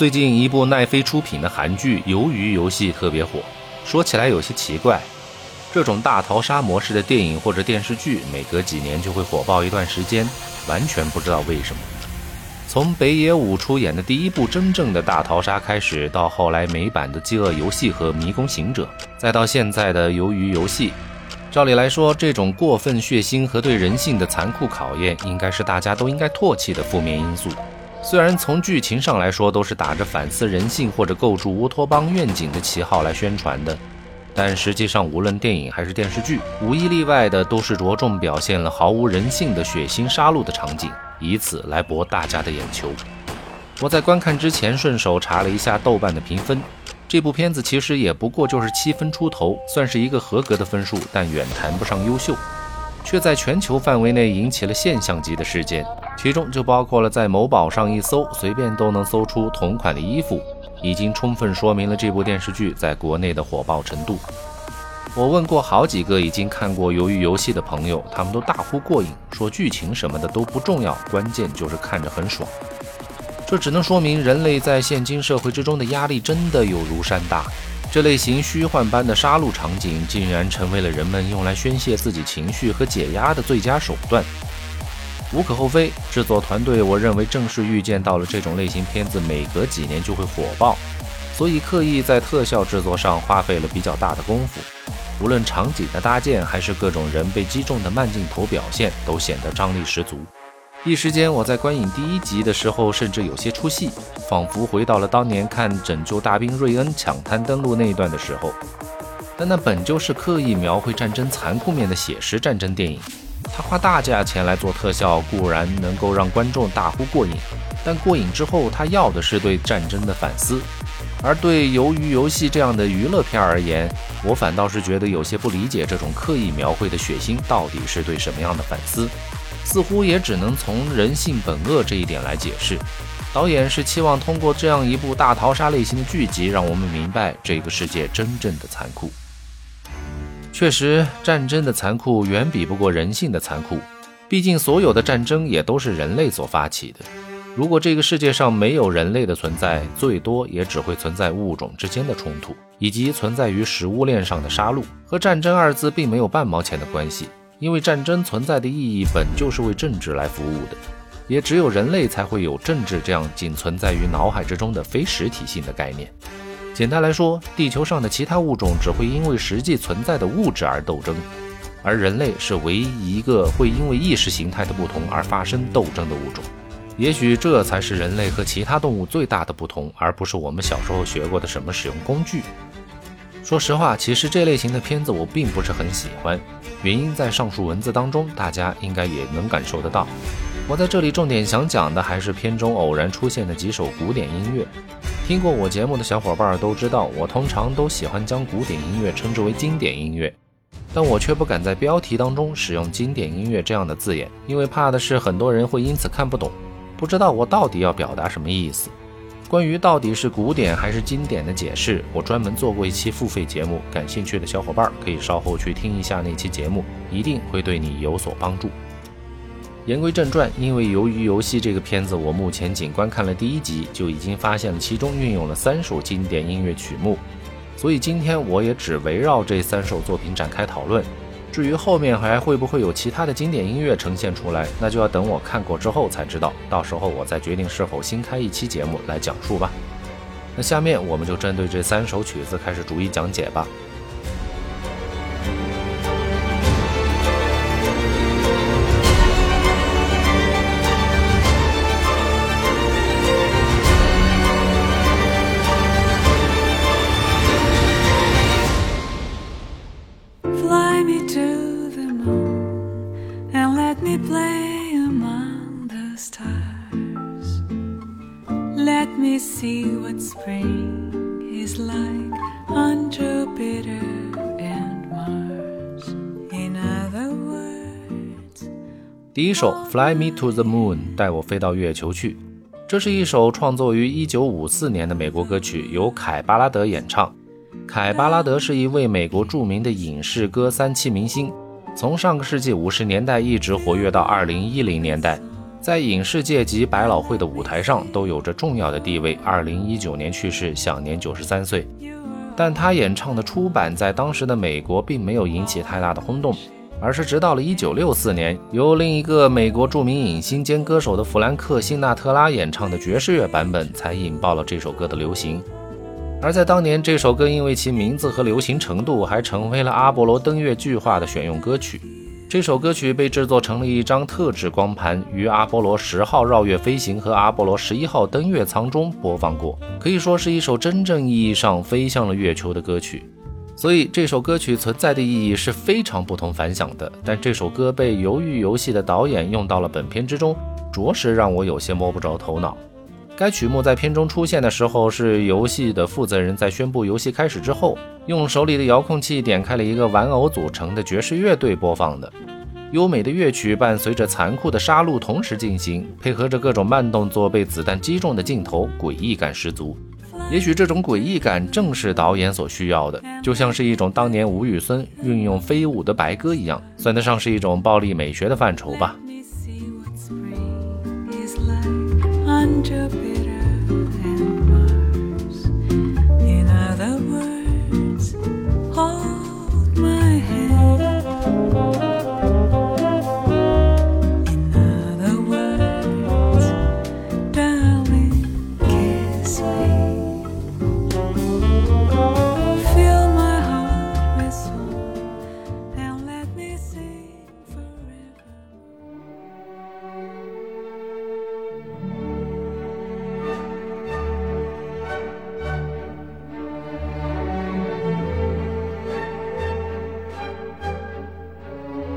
最近一部奈飞出品的韩剧《鱿鱼游戏》特别火，说起来有些奇怪，这种大逃杀模式的电影或者电视剧，每隔几年就会火爆一段时间，完全不知道为什么。从北野武出演的第一部真正的大逃杀开始，到后来美版的《饥饿游戏》和《迷宫行者》，再到现在的《鱿鱼游戏》。照理来说，这种过分血腥和对人性的残酷考验，应该是大家都应该唾弃的负面因素。虽然从剧情上来说，都是打着反思人性或者构筑乌托邦愿景的旗号来宣传的，但实际上，无论电影还是电视剧，无一例外的都是着重表现了毫无人性的血腥杀戮的场景，以此来博大家的眼球。我在观看之前顺手查了一下豆瓣的评分。这部片子其实也不过就是七分出头，算是一个合格的分数，但远谈不上优秀，却在全球范围内引起了现象级的事件，其中就包括了在某宝上一搜，随便都能搜出同款的衣服，已经充分说明了这部电视剧在国内的火爆程度。我问过好几个已经看过《鱿鱼游戏》的朋友，他们都大呼过瘾，说剧情什么的都不重要，关键就是看着很爽。这只能说明人类在现今社会之中的压力真的有如山大。这类型虚幻般的杀戮场景，竟然成为了人们用来宣泄自己情绪和解压的最佳手段。无可厚非，制作团队我认为正是预见到了这种类型片子每隔几年就会火爆，所以刻意在特效制作上花费了比较大的功夫。无论场景的搭建，还是各种人被击中的慢镜头表现，都显得张力十足。一时间，我在观影第一集的时候，甚至有些出戏，仿佛回到了当年看《拯救大兵瑞恩》抢滩登陆那一段的时候。但那本就是刻意描绘战争残酷面的写实战争电影，他花大价钱来做特效，固然能够让观众大呼过瘾，但过瘾之后，他要的是对战争的反思。而对《鱿鱼游戏》这样的娱乐片而言，我反倒是觉得有些不理解，这种刻意描绘的血腥到底是对什么样的反思？似乎也只能从人性本恶这一点来解释。导演是期望通过这样一部大逃杀类型的剧集，让我们明白这个世界真正的残酷。确实，战争的残酷远比不过人性的残酷。毕竟，所有的战争也都是人类所发起的。如果这个世界上没有人类的存在，最多也只会存在物种之间的冲突，以及存在于食物链上的杀戮，和战争二字并没有半毛钱的关系。因为战争存在的意义本就是为政治来服务的，也只有人类才会有政治这样仅存在于脑海之中的非实体性的概念。简单来说，地球上的其他物种只会因为实际存在的物质而斗争，而人类是唯一一个会因为意识形态的不同而发生斗争的物种。也许这才是人类和其他动物最大的不同，而不是我们小时候学过的什么使用工具。说实话，其实这类型的片子我并不是很喜欢，原因在上述文字当中，大家应该也能感受得到。我在这里重点想讲的还是片中偶然出现的几首古典音乐。听过我节目的小伙伴都知道，我通常都喜欢将古典音乐称之为经典音乐，但我却不敢在标题当中使用“经典音乐”这样的字眼，因为怕的是很多人会因此看不懂，不知道我到底要表达什么意思。关于到底是古典还是经典的解释，我专门做过一期付费节目，感兴趣的小伙伴可以稍后去听一下那期节目，一定会对你有所帮助。言归正传，因为由于游戏这个片子，我目前仅观看了第一集，就已经发现了其中运用了三首经典音乐曲目，所以今天我也只围绕这三首作品展开讨论。至于后面还会不会有其他的经典音乐呈现出来，那就要等我看过之后才知道。到时候我再决定是否新开一期节目来讲述吧。那下面我们就针对这三首曲子开始逐一讲解吧。第一首《Fly Me to the Moon》带我飞到月球去，这是一首创作于1954年的美国歌曲，由凯巴拉德演唱。凯巴拉德是一位美国著名的影视歌三栖明星，从上个世纪五十年代一直活跃到二零一零年代。在影视界及百老汇的舞台上都有着重要的地位。二零一九年去世，享年九十三岁。但他演唱的出版在当时的美国并没有引起太大的轰动，而是直到了一九六四年，由另一个美国著名影星兼歌手的弗兰克·辛纳特拉演唱的爵士乐版本，才引爆了这首歌的流行。而在当年，这首歌因为其名字和流行程度，还成为了阿波罗登月计划的选用歌曲。这首歌曲被制作成了一张特制光盘，于阿波罗十号绕月飞行和阿波罗十一号登月舱中播放过，可以说是一首真正意义上飞向了月球的歌曲。所以这首歌曲存在的意义是非常不同凡响的。但这首歌被《鱿鱼游戏》的导演用到了本片之中，着实让我有些摸不着头脑。该曲目在片中出现的时候，是游戏的负责人在宣布游戏开始之后，用手里的遥控器点开了一个玩偶组成的爵士乐队播放的。优美的乐曲伴随着残酷的杀戮同时进行，配合着各种慢动作被子弹击中的镜头，诡异感十足。也许这种诡异感正是导演所需要的，就像是一种当年吴宇森运用飞舞的白鸽一样，算得上是一种暴力美学的范畴吧。看着别。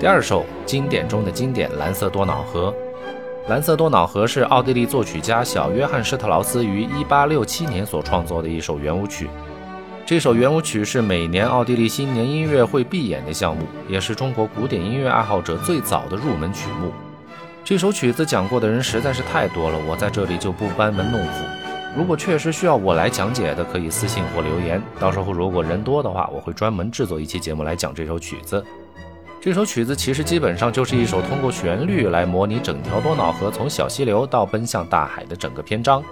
第二首经典中的经典《蓝色多瑙河》。《蓝色多瑙河》是奥地利作曲家小约翰施特劳斯于1867年所创作的一首圆舞曲。这首圆舞曲是每年奥地利新年音乐会必演的项目，也是中国古典音乐爱好者最早的入门曲目。这首曲子讲过的人实在是太多了，我在这里就不班门弄斧。如果确实需要我来讲解的，可以私信或留言。到时候如果人多的话，我会专门制作一期节目来讲这首曲子。这首曲子其实基本上就是一首通过旋律来模拟整条多瑙河从小溪流到奔向大海的整个篇章。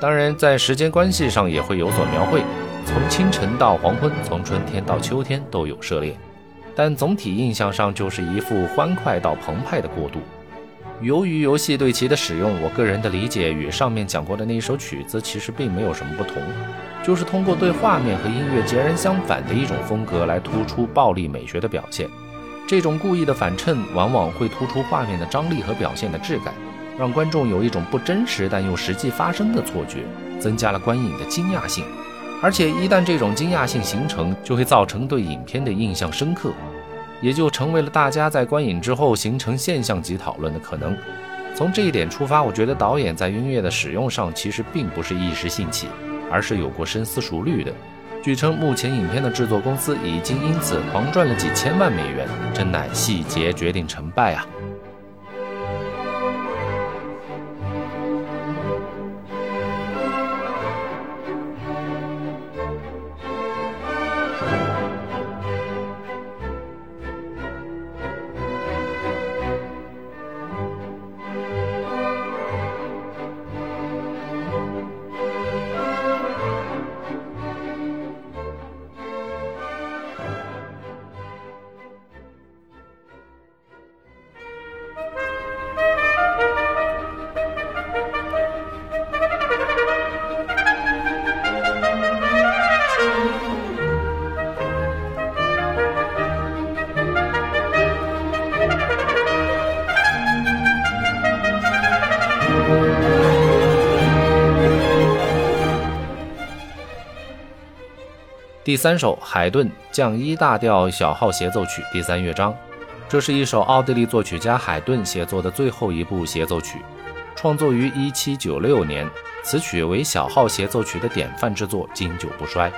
当然，在时间关系上也会有所描绘，从清晨到黄昏，从春天到秋天都有涉猎。但总体印象上就是一副欢快到澎湃的过渡。由于游戏对其的使用，我个人的理解与上面讲过的那一首曲子其实并没有什么不同，就是通过对画面和音乐截然相反的一种风格来突出暴力美学的表现。这种故意的反衬，往往会突出画面的张力和表现的质感，让观众有一种不真实但又实际发生的错觉，增加了观影的惊讶性。而且一旦这种惊讶性形成，就会造成对影片的印象深刻，也就成为了大家在观影之后形成现象级讨论的可能。从这一点出发，我觉得导演在音乐的使用上其实并不是一时兴起，而是有过深思熟虑的。据称，目前影片的制作公司已经因此狂赚了几千万美元，真乃细节决定成败啊！第三首海顿降一大调小号协奏曲第三乐章，这是一首奥地利作曲家海顿写作的最后一部协奏曲，创作于1796年。此曲为小号协奏曲的典范之作，经久不衰。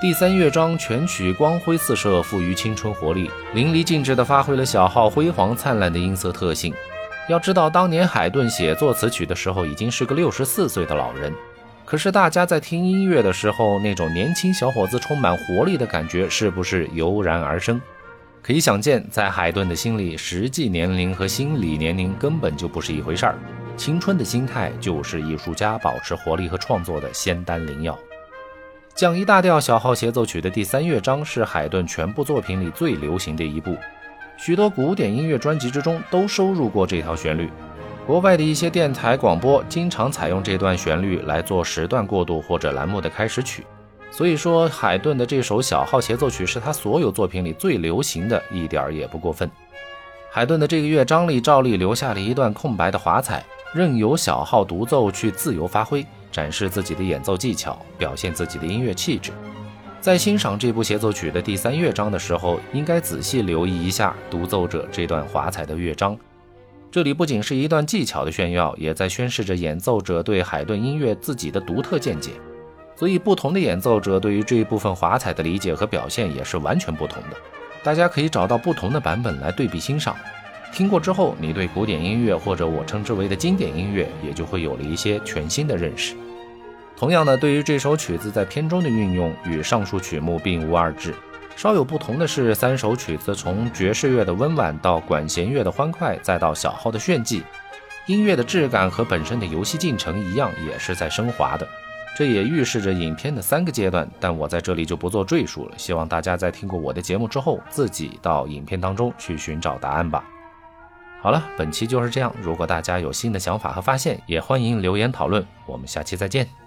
第三乐章全曲光辉四射，富于青春活力，淋漓尽致地发挥了小号辉煌灿烂的音色特性。要知道，当年海顿写作此曲的时候，已经是个六十四岁的老人。可是大家在听音乐的时候，那种年轻小伙子充满活力的感觉，是不是油然而生？可以想见，在海顿的心里，实际年龄和心理年龄根本就不是一回事儿。青春的心态就是艺术家保持活力和创作的仙丹灵药。降一大调小号协奏曲的第三乐章是海顿全部作品里最流行的一部，许多古典音乐专辑之中都收录过这条旋律。国外的一些电台广播经常采用这段旋律来做时段过渡或者栏目的开始曲。所以说，海顿的这首小号协奏曲是他所有作品里最流行的，一点儿也不过分。海顿的这个乐章里照例留下了一段空白的华彩，任由小号独奏去自由发挥，展示自己的演奏技巧，表现自己的音乐气质。在欣赏这部协奏曲的第三乐章的时候，应该仔细留意一下独奏者这段华彩的乐章。这里不仅是一段技巧的炫耀，也在宣示着演奏者对海顿音乐自己的独特见解。所以，不同的演奏者对于这一部分华彩的理解和表现也是完全不同的。大家可以找到不同的版本来对比欣赏。听过之后，你对古典音乐或者我称之为的经典音乐也就会有了一些全新的认识。同样呢，对于这首曲子在片中的运用与上述曲目并无二致。稍有不同的是，三首曲子从爵士乐的温婉到管弦乐的欢快，再到小号的炫技，音乐的质感和本身的游戏进程一样，也是在升华的。这也预示着影片的三个阶段，但我在这里就不做赘述了。希望大家在听过我的节目之后，自己到影片当中去寻找答案吧。好了，本期就是这样。如果大家有新的想法和发现，也欢迎留言讨论。我们下期再见。